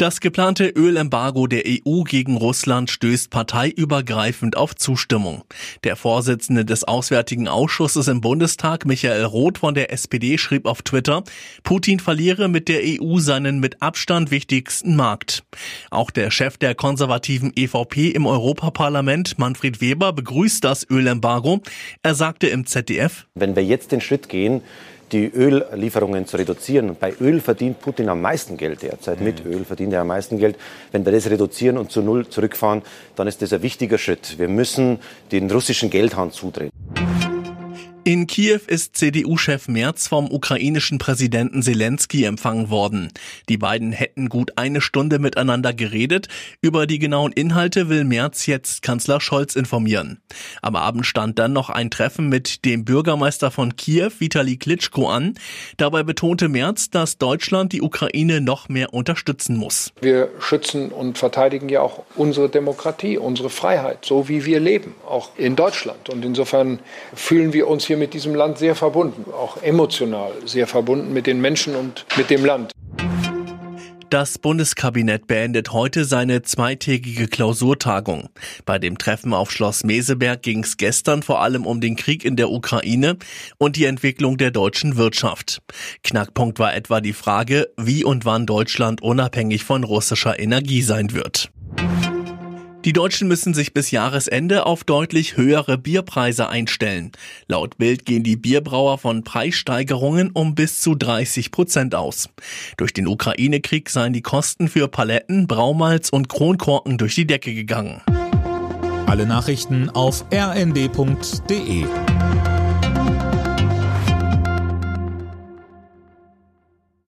Das geplante Ölembargo der EU gegen Russland stößt parteiübergreifend auf Zustimmung. Der Vorsitzende des Auswärtigen Ausschusses im Bundestag, Michael Roth von der SPD, schrieb auf Twitter, Putin verliere mit der EU seinen mit Abstand wichtigsten Markt. Auch der Chef der konservativen EVP im Europaparlament, Manfred Weber, begrüßt das Ölembargo. Er sagte im ZDF, Wenn wir jetzt den Schritt gehen, die Öllieferungen zu reduzieren. Und bei Öl verdient Putin am meisten Geld derzeit. Mit Öl verdient er am meisten Geld. Wenn wir das reduzieren und zu Null zurückfahren, dann ist das ein wichtiger Schritt. Wir müssen den russischen Geldhahn zudrehen. In Kiew ist CDU-Chef Merz vom ukrainischen Präsidenten Zelensky empfangen worden. Die beiden hätten gut eine Stunde miteinander geredet. Über die genauen Inhalte will Merz jetzt Kanzler Scholz informieren. Am Abend stand dann noch ein Treffen mit dem Bürgermeister von Kiew, Vitali Klitschko, an. Dabei betonte Merz, dass Deutschland die Ukraine noch mehr unterstützen muss. Wir schützen und verteidigen ja auch unsere Demokratie, unsere Freiheit, so wie wir leben, auch in Deutschland. Und insofern fühlen wir uns hier mit diesem Land sehr verbunden, auch emotional sehr verbunden mit den Menschen und mit dem Land. Das Bundeskabinett beendet heute seine zweitägige Klausurtagung. Bei dem Treffen auf Schloss Meseberg ging es gestern vor allem um den Krieg in der Ukraine und die Entwicklung der deutschen Wirtschaft. Knackpunkt war etwa die Frage, wie und wann Deutschland unabhängig von russischer Energie sein wird. Die Deutschen müssen sich bis Jahresende auf deutlich höhere Bierpreise einstellen. Laut Bild gehen die Bierbrauer von Preissteigerungen um bis zu 30 Prozent aus. Durch den Ukraine-Krieg seien die Kosten für Paletten, Braumalz und Kronkorken durch die Decke gegangen. Alle Nachrichten auf rnd.de